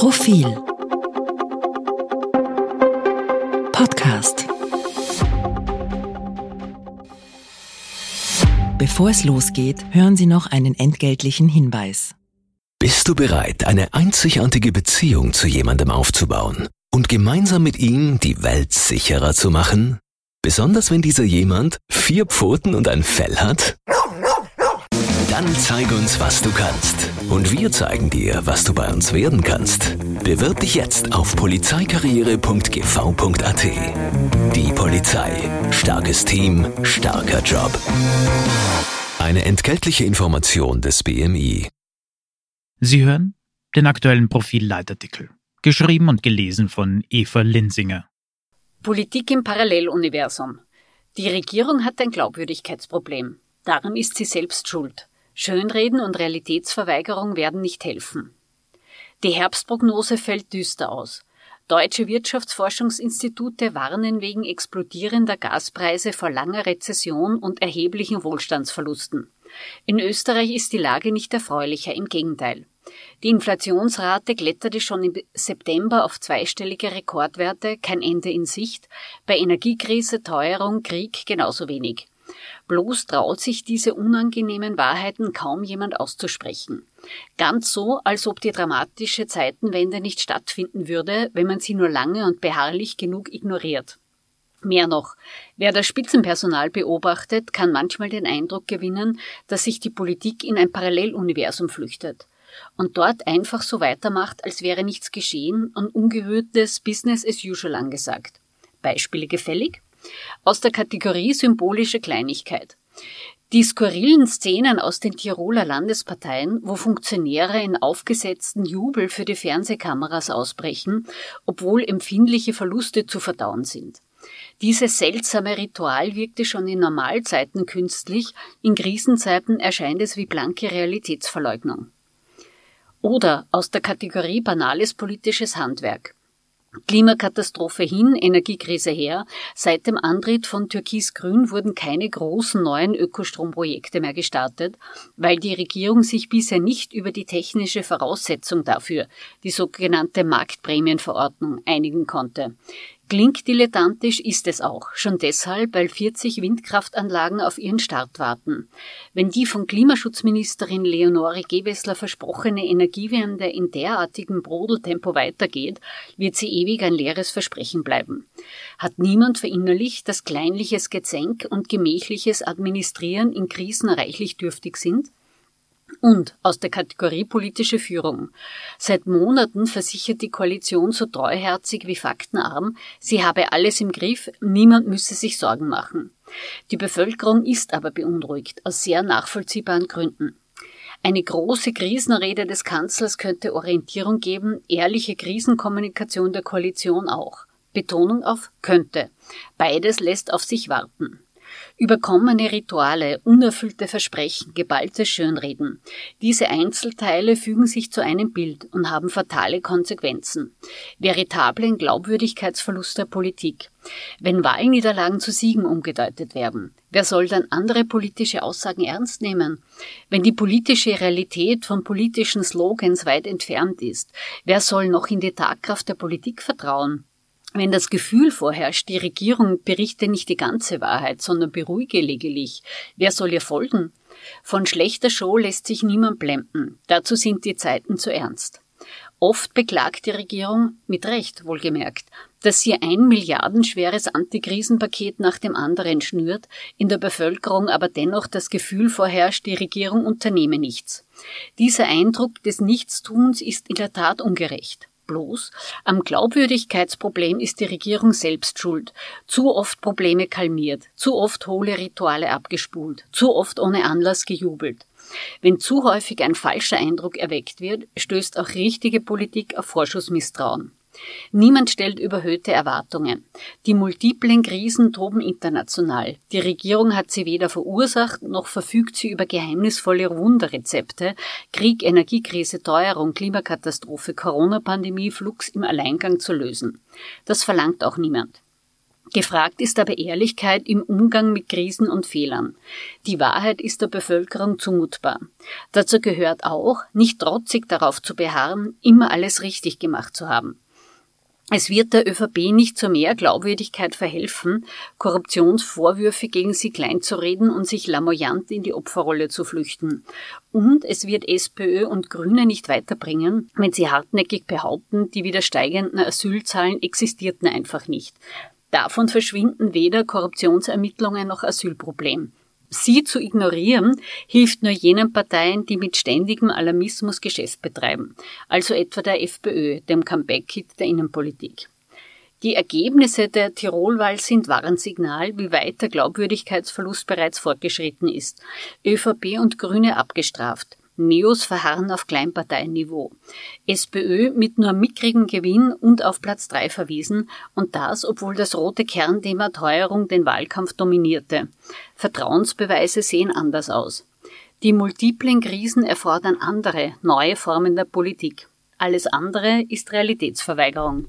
Profil Podcast Bevor es losgeht, hören Sie noch einen entgeltlichen Hinweis. Bist du bereit, eine einzigartige Beziehung zu jemandem aufzubauen und gemeinsam mit ihm die Welt sicherer zu machen? Besonders wenn dieser jemand vier Pfoten und ein Fell hat? Dann zeig uns, was du kannst. Und wir zeigen dir, was du bei uns werden kannst. Bewirb dich jetzt auf polizeikarriere.gv.at. Die Polizei. Starkes Team, starker Job. Eine entgeltliche Information des BMI. Sie hören den aktuellen Profilleitartikel, geschrieben und gelesen von Eva Linsinger. Politik im Paralleluniversum. Die Regierung hat ein Glaubwürdigkeitsproblem. Daran ist sie selbst schuld. Schönreden und Realitätsverweigerung werden nicht helfen. Die Herbstprognose fällt düster aus. Deutsche Wirtschaftsforschungsinstitute warnen wegen explodierender Gaspreise vor langer Rezession und erheblichen Wohlstandsverlusten. In Österreich ist die Lage nicht erfreulicher, im Gegenteil. Die Inflationsrate kletterte schon im September auf zweistellige Rekordwerte, kein Ende in Sicht, bei Energiekrise, Teuerung, Krieg genauso wenig. Bloß traut sich diese unangenehmen Wahrheiten kaum jemand auszusprechen. Ganz so, als ob die dramatische Zeitenwende nicht stattfinden würde, wenn man sie nur lange und beharrlich genug ignoriert. Mehr noch, wer das Spitzenpersonal beobachtet, kann manchmal den Eindruck gewinnen, dass sich die Politik in ein Paralleluniversum flüchtet und dort einfach so weitermacht, als wäre nichts geschehen und ungehörtes Business as usual angesagt. Beispiele gefällig? Aus der Kategorie symbolische Kleinigkeit. Die skurrilen Szenen aus den Tiroler Landesparteien, wo Funktionäre in aufgesetzten Jubel für die Fernsehkameras ausbrechen, obwohl empfindliche Verluste zu verdauen sind. Dieses seltsame Ritual wirkte schon in Normalzeiten künstlich, in Krisenzeiten erscheint es wie blanke Realitätsverleugnung. Oder aus der Kategorie banales politisches Handwerk. Klimakatastrophe hin, Energiekrise her. Seit dem Antritt von Türkis-Grün wurden keine großen neuen Ökostromprojekte mehr gestartet, weil die Regierung sich bisher nicht über die technische Voraussetzung dafür, die sogenannte Marktprämienverordnung, einigen konnte. Klingt dilettantisch ist es auch, schon deshalb, weil 40 Windkraftanlagen auf ihren Start warten. Wenn die von Klimaschutzministerin Leonore Gewessler versprochene Energiewende in derartigem Brodeltempo weitergeht, wird sie ewig ein leeres Versprechen bleiben. Hat niemand verinnerlicht, dass kleinliches Gezänk und gemächliches Administrieren in Krisen reichlich dürftig sind? Und aus der Kategorie politische Führung. Seit Monaten versichert die Koalition so treuherzig wie faktenarm, sie habe alles im Griff, niemand müsse sich Sorgen machen. Die Bevölkerung ist aber beunruhigt, aus sehr nachvollziehbaren Gründen. Eine große Krisenrede des Kanzlers könnte Orientierung geben, ehrliche Krisenkommunikation der Koalition auch. Betonung auf könnte. Beides lässt auf sich warten. Überkommene Rituale, unerfüllte Versprechen, geballte Schönreden. Diese Einzelteile fügen sich zu einem Bild und haben fatale Konsequenzen. Veritablen Glaubwürdigkeitsverlust der Politik. Wenn Wahlniederlagen zu Siegen umgedeutet werden, wer soll dann andere politische Aussagen ernst nehmen? Wenn die politische Realität von politischen Slogans weit entfernt ist, wer soll noch in die Tagkraft der Politik vertrauen? Wenn das Gefühl vorherrscht, die Regierung berichte nicht die ganze Wahrheit, sondern beruhige lediglich, wer soll ihr folgen? Von schlechter Show lässt sich niemand blenden. Dazu sind die Zeiten zu ernst. Oft beklagt die Regierung, mit Recht wohlgemerkt, dass sie ein milliardenschweres Antikrisenpaket nach dem anderen schnürt, in der Bevölkerung aber dennoch das Gefühl vorherrscht, die Regierung unternehme nichts. Dieser Eindruck des Nichtstuns ist in der Tat ungerecht bloß, am Glaubwürdigkeitsproblem ist die Regierung selbst schuld. Zu oft Probleme kalmiert, zu oft hohle Rituale abgespult, zu oft ohne Anlass gejubelt. Wenn zu häufig ein falscher Eindruck erweckt wird, stößt auch richtige Politik auf Vorschussmisstrauen. Niemand stellt überhöhte Erwartungen. Die multiplen Krisen toben international. Die Regierung hat sie weder verursacht, noch verfügt sie über geheimnisvolle Wunderrezepte. Krieg, Energiekrise, Teuerung, Klimakatastrophe, Corona-Pandemie, Flux im Alleingang zu lösen. Das verlangt auch niemand. Gefragt ist aber Ehrlichkeit im Umgang mit Krisen und Fehlern. Die Wahrheit ist der Bevölkerung zumutbar. Dazu gehört auch, nicht trotzig darauf zu beharren, immer alles richtig gemacht zu haben. Es wird der ÖVP nicht zu mehr Glaubwürdigkeit verhelfen, Korruptionsvorwürfe gegen sie kleinzureden und sich lamoyant in die Opferrolle zu flüchten. Und es wird SPÖ und Grüne nicht weiterbringen, wenn sie hartnäckig behaupten, die wieder steigenden Asylzahlen existierten einfach nicht. Davon verschwinden weder Korruptionsermittlungen noch Asylproblem. Sie zu ignorieren, hilft nur jenen Parteien, die mit ständigem Alarmismus Geschäft betreiben, also etwa der FPÖ, dem Comeback-Hit der Innenpolitik. Die Ergebnisse der Tirolwahl sind Warnsignal, wie weit der Glaubwürdigkeitsverlust bereits fortgeschritten ist. ÖVP und Grüne abgestraft. Neos verharren auf Kleinparteienniveau. SPÖ mit nur mickrigem Gewinn und auf Platz 3 verwiesen und das, obwohl das rote Kernthema Teuerung den Wahlkampf dominierte. Vertrauensbeweise sehen anders aus. Die multiplen Krisen erfordern andere, neue Formen der Politik. Alles andere ist Realitätsverweigerung.